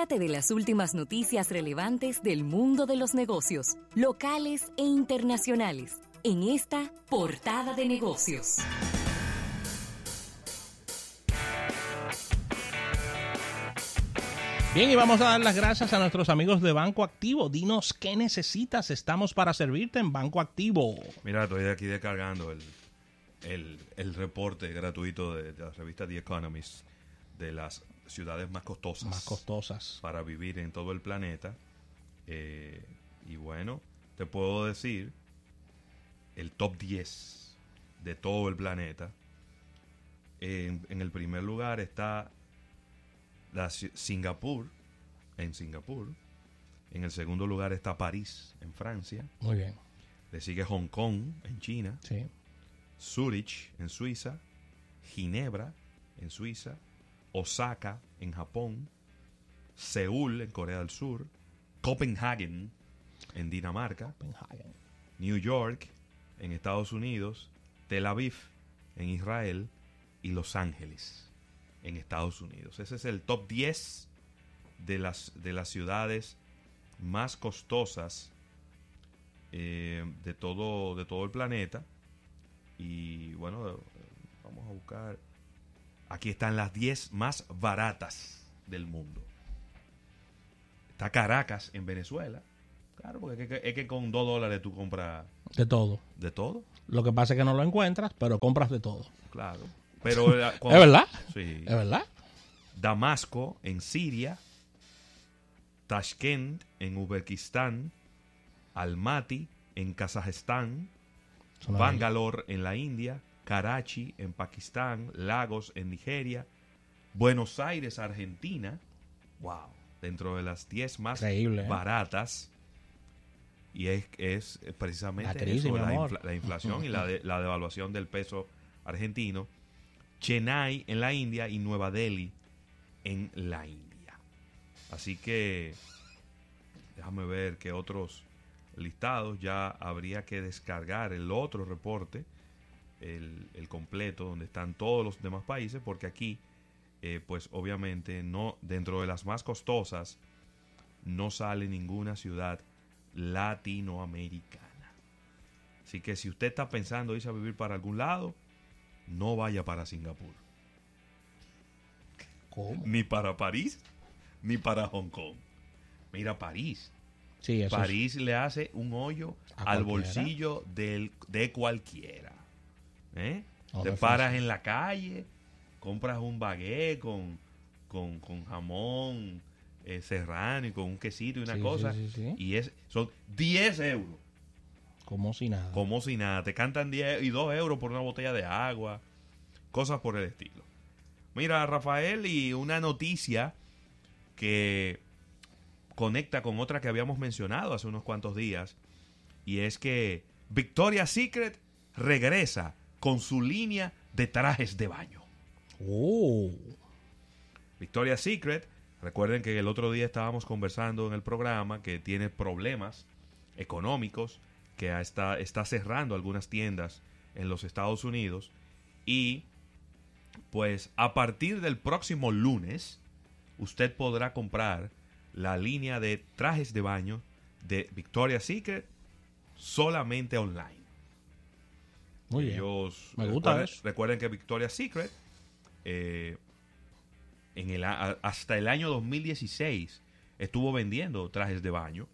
Entérate de las últimas noticias relevantes del mundo de los negocios, locales e internacionales, en esta portada de negocios. Bien, y vamos a dar las gracias a nuestros amigos de Banco Activo. Dinos qué necesitas. Estamos para servirte en Banco Activo. Mira, estoy aquí descargando el, el, el reporte gratuito de, de la revista The Economist de las ciudades más costosas. Más costosas. Para vivir en todo el planeta. Eh, y bueno, te puedo decir el top 10 de todo el planeta. En, en el primer lugar está la Singapur, en Singapur. En el segundo lugar está París, en Francia. Muy bien. Le sigue Hong Kong, en China. Sí. Zurich, en Suiza. Ginebra, en Suiza. Osaka, en Japón. Seúl, en Corea del Sur. Copenhagen, en Dinamarca. Copenhagen. New York, en Estados Unidos. Tel Aviv, en Israel. Y Los Ángeles, en Estados Unidos. Ese es el top 10 de las, de las ciudades más costosas eh, de, todo, de todo el planeta. Y bueno, vamos a buscar. Aquí están las 10 más baratas del mundo. Está Caracas en Venezuela. Claro, porque es que, es que con 2 dólares tú compras De todo. de todo. Lo que pasa es que no lo encuentras, pero compras de todo. Claro. Pero eh, ¿Es verdad? Sí. ¿Es verdad? Damasco en Siria, Tashkent en Uzbekistán, Almaty en Kazajistán, Bangalore en la India, Karachi en Pakistán, Lagos en Nigeria, Buenos Aires, Argentina. Wow, dentro de las 10 más Increíble, ¿eh? baratas. Y es, es precisamente La crisis, eso, mi la, amor. infla- la inflación y la, de- la devaluación del peso argentino. Chennai en la India y Nueva Delhi en la India. Así que déjame ver qué otros listados. Ya habría que descargar el otro reporte, el, el completo, donde están todos los demás países, porque aquí, eh, pues obviamente, no dentro de las más costosas, no sale ninguna ciudad latinoamericana. Así que si usted está pensando irse a vivir para algún lado, no vaya para Singapur, ¿Cómo? ni para París, ni para Hong Kong. Mira París. Sí, eso es- París le hace un hoyo al cualquiera. bolsillo del, de cualquiera. ¿Eh? No, Te paras en la calle, compras un baguette con, con, con jamón eh, serrano y con un quesito y una Sí, cosa. sí, sí, sí. Y es, son 10 euros. Como si nada. Como si nada. Te cantan 10 y 2 euros por una botella de agua. Cosas por el estilo. Mira, Rafael, y una noticia que conecta con otra que habíamos mencionado hace unos cuantos días. Y es que Victoria's Secret regresa con su línea de trajes de baño. Oh. Victoria's Secret, recuerden que el otro día estábamos conversando en el programa que tiene problemas económicos, que está, está cerrando algunas tiendas en los Estados Unidos y pues a partir del próximo lunes usted podrá comprar la línea de trajes de baño de Victoria's Secret solamente online. Muy bien. Ellos Me gusta recuerden, eso. recuerden que Victoria's Secret eh, en el, hasta el año 2016 estuvo vendiendo trajes de baño,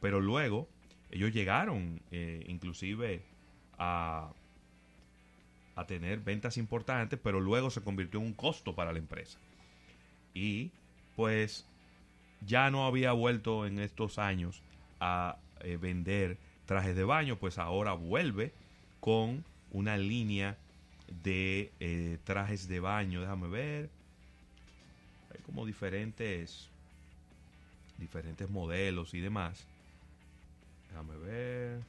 pero luego ellos llegaron eh, inclusive a, a tener ventas importantes, pero luego se convirtió en un costo para la empresa. Y pues ya no había vuelto en estos años a eh, vender trajes de baño, pues ahora vuelve con una línea de eh, trajes de baño. Déjame ver. Hay como diferentes diferentes modelos y demás. Déjame ver.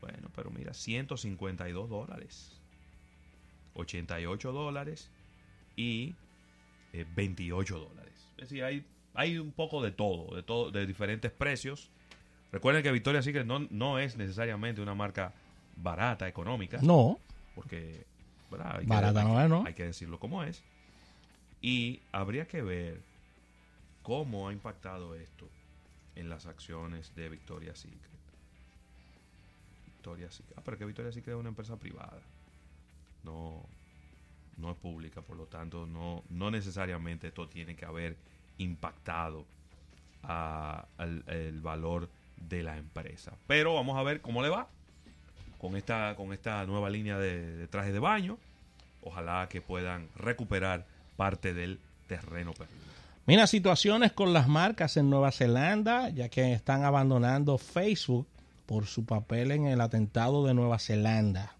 Bueno, pero mira, 152 dólares. 88 dólares y eh, 28 dólares. Es decir, hay, hay un poco de todo, de todo, de diferentes precios. Recuerden que Victoria's Secret no, no es necesariamente una marca barata, económica, No. porque ¿verdad? Hay Barata hay no es, ¿no? Hay que decirlo como es. Y habría que ver cómo ha impactado esto en las acciones de Victoria's Secret. Victoria's Secret. Ah, pero que Victoria's Secret es una empresa privada. No, no es pública, por lo tanto, no, no necesariamente esto tiene que haber impactado al el valor de la empresa. Pero vamos a ver cómo le va con esta, con esta nueva línea de, de trajes de baño. Ojalá que puedan recuperar parte del terreno perdido. Mira, situaciones con las marcas en Nueva Zelanda, ya que están abandonando Facebook por su papel en el atentado de Nueva Zelanda.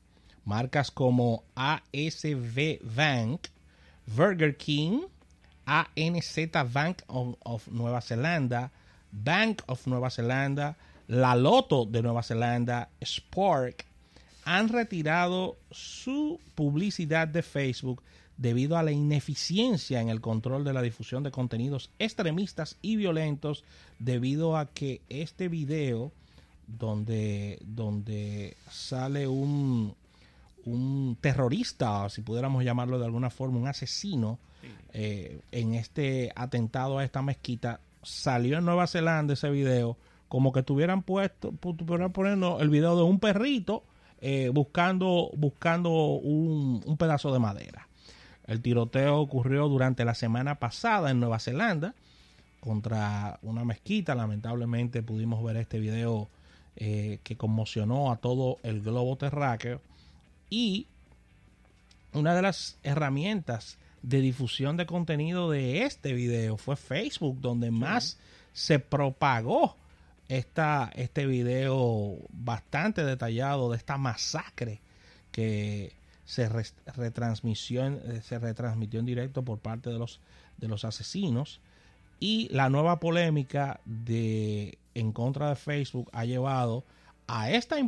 Marcas como ASV Bank, Burger King, ANZ Bank of, of Nueva Zelanda, Bank of Nueva Zelanda, La Loto de Nueva Zelanda, Spark, han retirado su publicidad de Facebook debido a la ineficiencia en el control de la difusión de contenidos extremistas y violentos debido a que este video donde, donde sale un, un terrorista, si pudiéramos llamarlo de alguna forma, un asesino, eh, en este atentado a esta mezquita, salió en Nueva Zelanda ese video, como que tuvieran puesto, pu- tuvieran poniendo el video de un perrito eh, buscando, buscando un, un pedazo de madera. El tiroteo ocurrió durante la semana pasada en Nueva Zelanda contra una mezquita. Lamentablemente pudimos ver este video eh, que conmocionó a todo el globo terráqueo. Y una de las herramientas de difusión de contenido de este video fue Facebook, donde más se propagó esta, este video bastante detallado de esta masacre que se, res- retransmitió en, eh, se retransmitió en directo por parte de los, de los asesinos. Y la nueva polémica de en contra de Facebook ha llevado a estas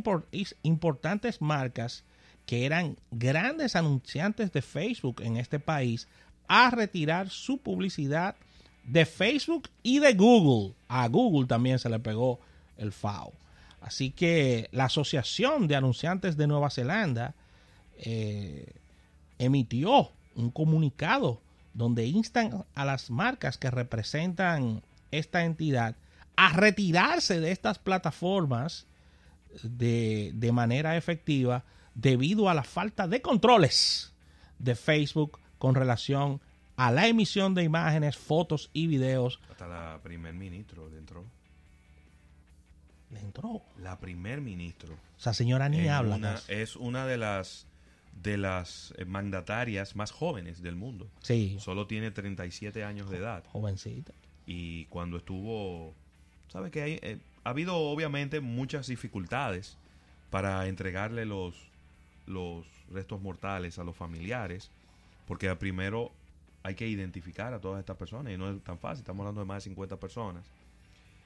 importantes marcas que eran grandes anunciantes de Facebook en este país a retirar su publicidad de Facebook y de Google. A Google también se le pegó el FAO. Así que la Asociación de Anunciantes de Nueva Zelanda eh, emitió un comunicado donde instan a las marcas que representan esta entidad a retirarse de estas plataformas de, de manera efectiva debido a la falta de controles de Facebook con relación la emisión de imágenes, fotos y videos. Hasta la primer ministro le entró. Le entró. La primer ministro. O sea, señora ni habla. una- es una de las de las eh, mandatarias más jóvenes del mundo. Sí, Solo tiene 37 años de edad. jovencita. Y cuando estuvo, ¿sabe que hay? eh, ha habido obviamente muchas dificultades para entregarle los, los restos mortales a los familiares, porque primero hay que identificar a todas estas personas y no es tan fácil, estamos hablando de más de 50 personas.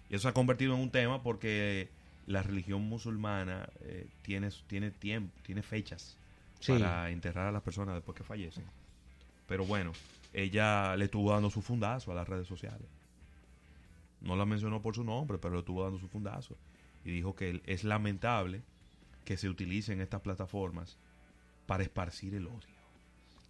Y eso se ha convertido en un tema porque la religión musulmana eh, tiene, tiene tiempo, tiene fechas Sí. para enterrar a las personas después que fallecen. Pero bueno, ella le estuvo dando su fundazo a las redes sociales. No la mencionó por su nombre, pero le estuvo dando su fundazo. Y dijo que es lamentable que se utilicen estas plataformas para esparcir el odio.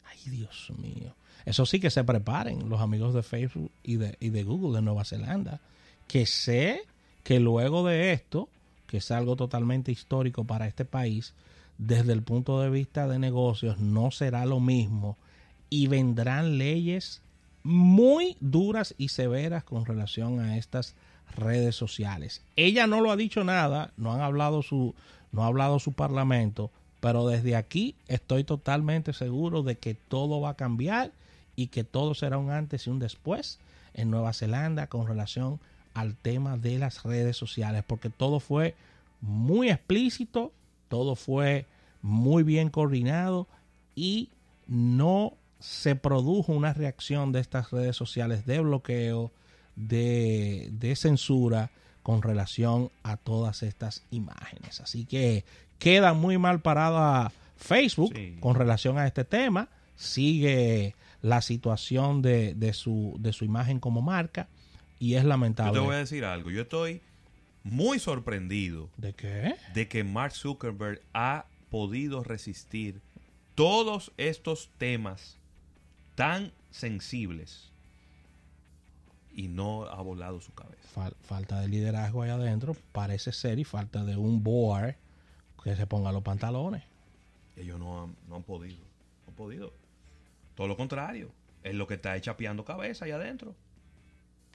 Ay, Dios mío. Eso sí que se preparen los amigos de Facebook y de, y de Google de Nueva Zelanda. Que sé que luego de esto, que es algo totalmente histórico para este país, desde el punto de vista de negocios, no será lo mismo y vendrán leyes muy duras y severas con relación a estas redes sociales. Ella no lo ha dicho nada, no han hablado su, no ha hablado su parlamento, pero desde aquí estoy totalmente seguro de que todo va a cambiar y que todo será un antes y un después en Nueva Zelanda con relación al tema de las redes sociales, porque todo fue muy explícito, todo fue muy bien coordinado y no se produjo una reacción de estas redes sociales de bloqueo, de, de censura con relación a todas estas imágenes. Así que queda muy mal parada Facebook Sí. con relación a este tema. Sigue la situación de, de su, de su imagen como marca y es Yo lamentable. te voy a decir algo. Yo estoy muy sorprendido ¿De qué? de que Mark Zuckerberg ha podido resistir todos estos temas tan sensibles y no ha volado su cabeza. Fal- falta de liderazgo ahí adentro, parece ser, y falta de un board que se ponga los pantalones. Ellos no han, no han podido. No han podido. Todo lo contrario. Es lo que está chapeando cabeza ahí adentro.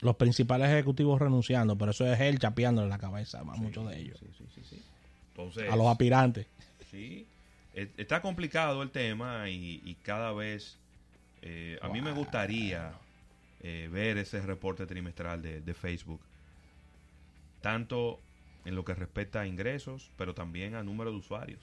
Los principales ejecutivos renunciando, pero eso es él chapeándole la cabeza a muchos de ellos. Sí, sí, sí, sí. Entonces, A los aspirantes. sí, e- está complicado el tema y, y cada vez eh, a mí me gustaría eh, ver ese reporte trimestral de, de Facebook, tanto en lo que respecta a ingresos, pero también a número de usuarios.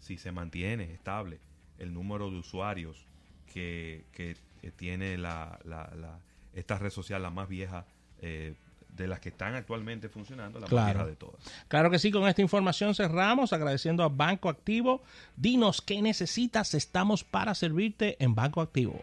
Si se mantiene estable el número de usuarios que, que- tiene la, la- la- esta red social, la más vieja eh, de las que están actualmente funcionando, la más vieja de todas. Claro que sí, con esta información cerramos agradeciendo a Banco Activo. Dinos qué necesitas, estamos para servirte en Banco Activo.